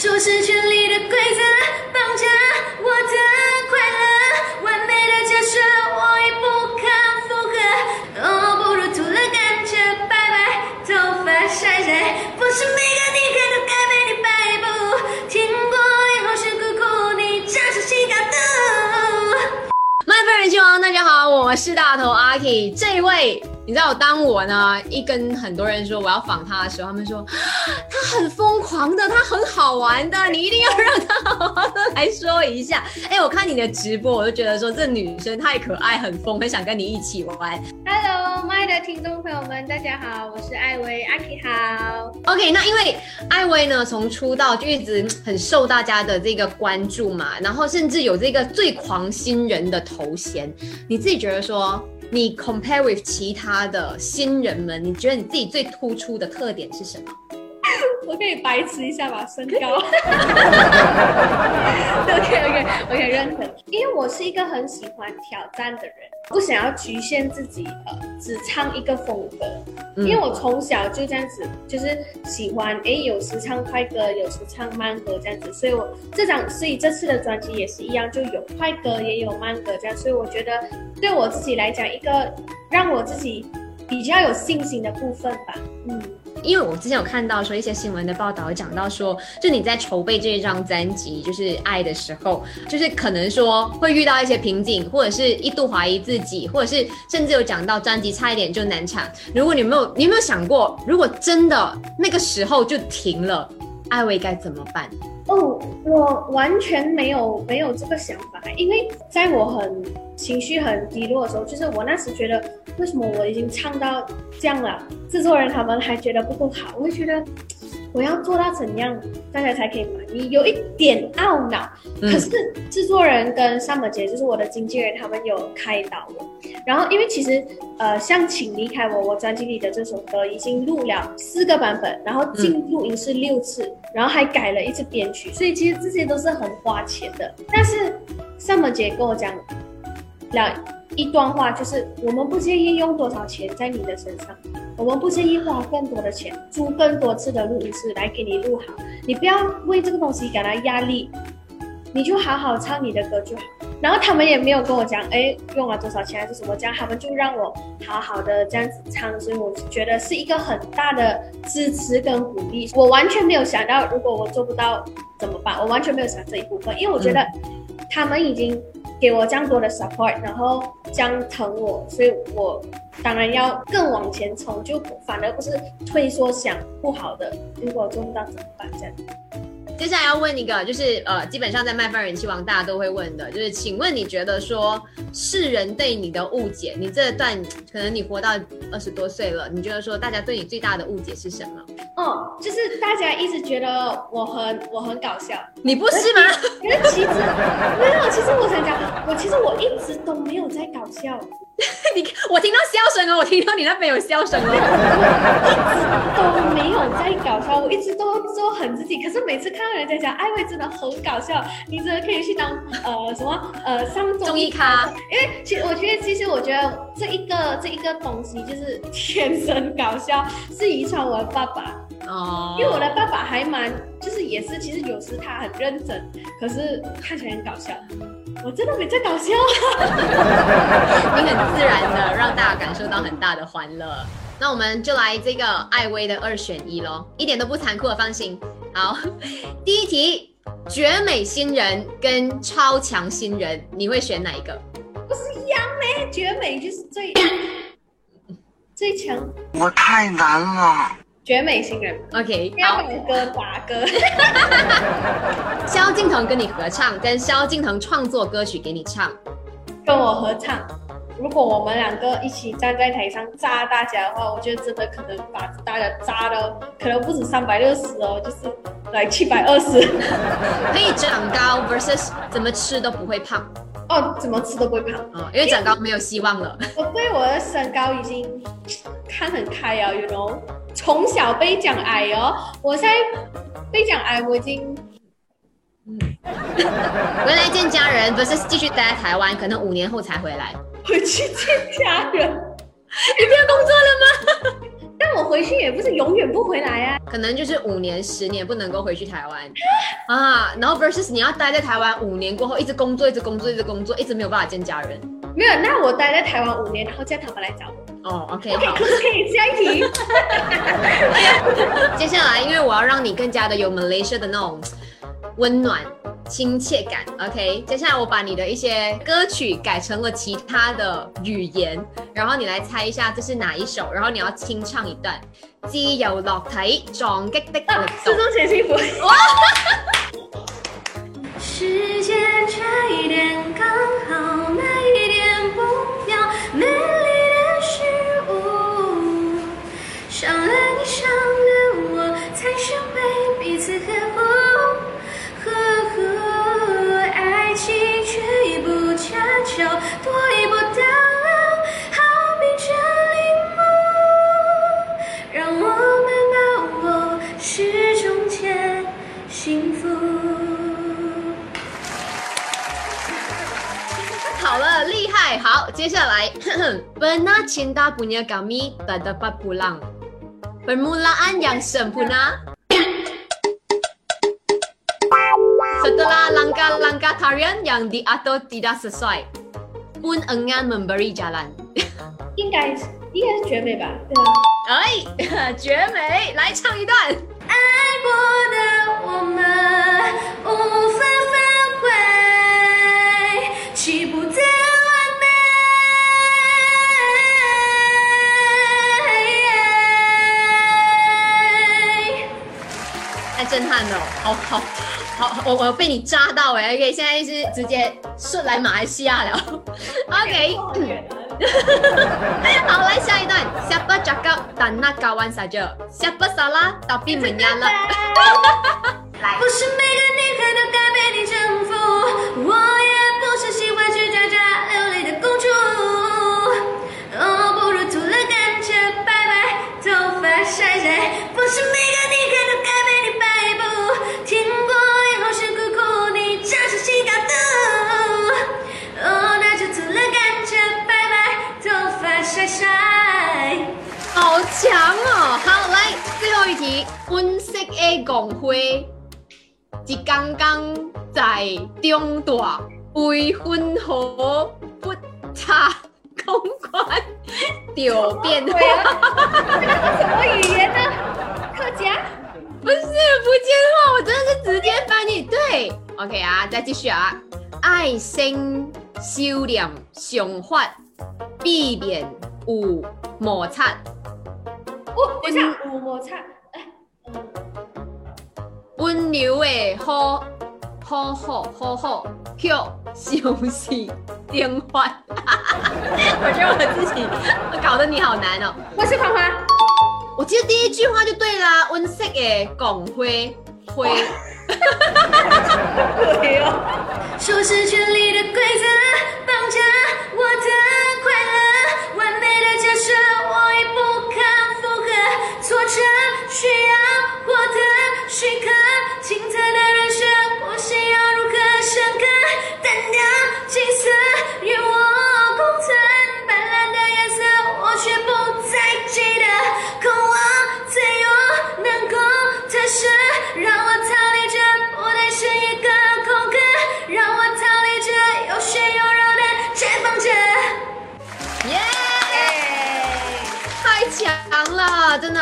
舒适圈里的规则绑架我的快乐，完美的假设我已不堪负荷，哦，不如涂了甘蔗，拜拜，头发晒晒，不是每个女孩都该被你摆布，听过以后是苦苦，你这是谁搞的？麦粉人气王，大家好，我是大头阿 K。这位，你知道，当我呢一跟很多人说我要访他的时候，他们说啊他很疯狂的，他很好玩的，你一定要让他好好的来说一下。哎，我看你的直播，我就觉得说这女生太可爱，很疯，很想跟你一起玩。Hello，麦的听众朋友们，大家好，我是艾薇，阿 K 好。OK，那因为艾薇呢，从出道就一直很受大家的这个关注嘛，然后甚至有这个最狂新人的头衔。你自己觉得说，你 compare with 其他的新人们，你觉得你自己最突出的特点是什么？我可以白痴一下吧，身高。OK OK OK，认可。因为我是一个很喜欢挑战的人，不想要局限自己，呃，只唱一个风格。嗯因为我从小就这样子，就是喜欢，诶，有时唱快歌，有时唱慢歌这样子，所以我这张，所以这次的专辑也是一样，就有快歌也有慢歌这样，所以我觉得对我自己来讲，一个让我自己比较有信心的部分吧。嗯。因为我之前有看到说一些新闻的报道，讲到说，就你在筹备这一张专辑就是《爱》的时候，就是可能说会遇到一些瓶颈，或者是一度怀疑自己，或者是甚至有讲到专辑差一点就难产。如果你没有，你有没有想过，如果真的那个时候就停了，艾薇该怎么办？哦，我完全没有没有这个想法，因为在我很情绪很低落的时候，就是我那时觉得，为什么我已经唱到这样了，制作人他们还觉得不够好，我会觉得我要做到怎样大家才可以满意，有一点懊恼。嗯可是制作人跟尚本杰就是我的经纪人，他们有开导我。然后因为其实呃，像《请离开我》，我专辑里的这首歌已经录了四个版本，然后进录音室六次，然后还改了一次编曲，所以其实这些都是很花钱的。但是尚本杰跟我讲了一段话，就是我们不介意用多少钱在你的身上，我们不介意花更多的钱租更多次的录音室来给你录好，你不要为这个东西感到压力，你就好好唱你的歌就好。然后他们也没有跟我讲，哎，用了多少钱还是什么，这样他们就让我好好的这样子唱，所以我觉得是一个很大的支持跟鼓励。我完全没有想到，如果我做不到怎么办，我完全没有想这一部分，因为我觉得他们已经给我这样多的 support，然后这样疼我，所以我当然要更往前冲，就反而不是退缩想不好的，如果做不到怎么办这样。接下来要问一个，就是呃，基本上在麦饭人气王大家都会问的，就是请问你觉得说世人对你的误解，你这段可能你活到二十多岁了，你觉得说大家对你最大的误解是什么？哦，就是大家一直觉得我很我很搞笑，你不是吗？可是其实我其实我一直都没有在搞笑，你我听到笑声哦，我听到你那边有笑声哦。都没有在搞笑，我一直都做很自己。可是每次看到人家讲艾薇真的很搞笑，你真的可以去当呃什么呃上综艺咖，因为其实我觉得，其实我觉得这一个这一个东西就是天生搞笑，是遗传我的爸爸。哦，因为我的爸爸还蛮，就是也是，其实有时他很认真，可是看起来很搞笑。我真的没在搞笑。你很自然的让大家感受到很大的欢乐。那我们就来这个艾薇的二选一喽，一点都不残酷的，放心。好，第一题，绝美新人跟超强新人，你会选哪一个？不是一样咩？绝美就是最最强我太难了。绝美新人。OK，好，把我歌打歌。萧敬腾跟你合唱，跟萧敬腾创作歌曲给你唱，跟我合唱。如果我们两个一起站在台上炸大家的话，我觉得真的可能把大家炸的可能不止三百六十哦，就是来七百二十。可以长高 versus 怎么吃都不会胖哦，怎么吃都不会胖。哦，因为长高没有希望了。我对我的身高已经看很开啊，you know，从小被讲矮哦，我现在被讲矮，我已经回来见家人 versus 继续待在台湾，可能五年后才回来。回去见家人。你不要工作了吗？但我回去也不是永远不回来啊。可能就是五年、十年不能够回去台湾啊，然后 versus 你要待在台湾五年过后，一直工作、一直工作、一直工作，一直没有办法见家人。没有，那我待在台湾五年，然后叫他们来找我。哦，OK，OK，好。可以下一题。接下来，因为我要让你更加的有 Malaysia 的那种温暖、亲切感，OK。接下来我把你的一些歌曲改成了其他的语言，然后你来猜一下这是哪一首，然后你要清唱一段。自由落体撞击的啊力，失度。踪前幸福。哇！时间差一点刚好，你，伤了我，才学会彼此呵护。呵护，爱情却一步恰巧，多一步到老，好比这铃木，让我们把握是中间幸福。好了，厉害！好，接下来 Pernah cinta punya kami tak dapat pulang. Permulaan yang sempurna. Setelah langkah-langkah tarian yang diatur tidak sesuai, pun enggan memberi jalan. 应该是应该是绝美吧？对啊。哎，绝美！来唱一段。爱过的我们无 好好好，我我被你扎到哎、OK，现在是直接顺来马来西亚了。OK，好，来下一段。Siapa cakap tak nak kawan saja? Siapa salah tapi menyalak？不是每个女孩都该被你征服，我也不是喜欢去渣渣流泪的公主。哦，不如涂了甘蔗，拜拜，头发晒晒。不是每个强哦！好，来最后一题，本色的光辉，一刚刚在中大為婚後不差公關，就變化。什么语言呢？客家？不是福建话，我真的是直接翻译。对，OK 啊，再继续啊。爱心修炼上法，避免有摩擦。哦，等一下，五摩擦。哎，嗯。温柔的好，好好好好，叫相信电话。我觉得我自己搞得你好难哦。我是花花。我记得第一句话就对啦，温色的拱灰灰。对哦。的规则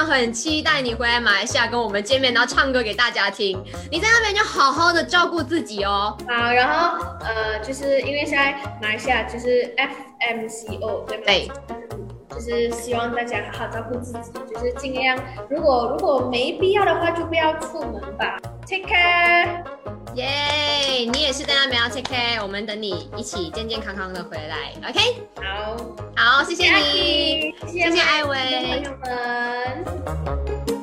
很期待你回来马来西亚跟我们见面，然后唱歌给大家听。你在那边就好好的照顾自己哦。好，然后呃，就是因为现在马来西亚就是 FMCO 对吗？对，就是希望大家好好照顾自己，就是尽量，如果如果没必要的话，就不要出门吧。Take care。耶，你也是在那边要 check，我们等你一起健健康康的回来，OK？好，好，谢谢你，谢谢艾薇，朋友们。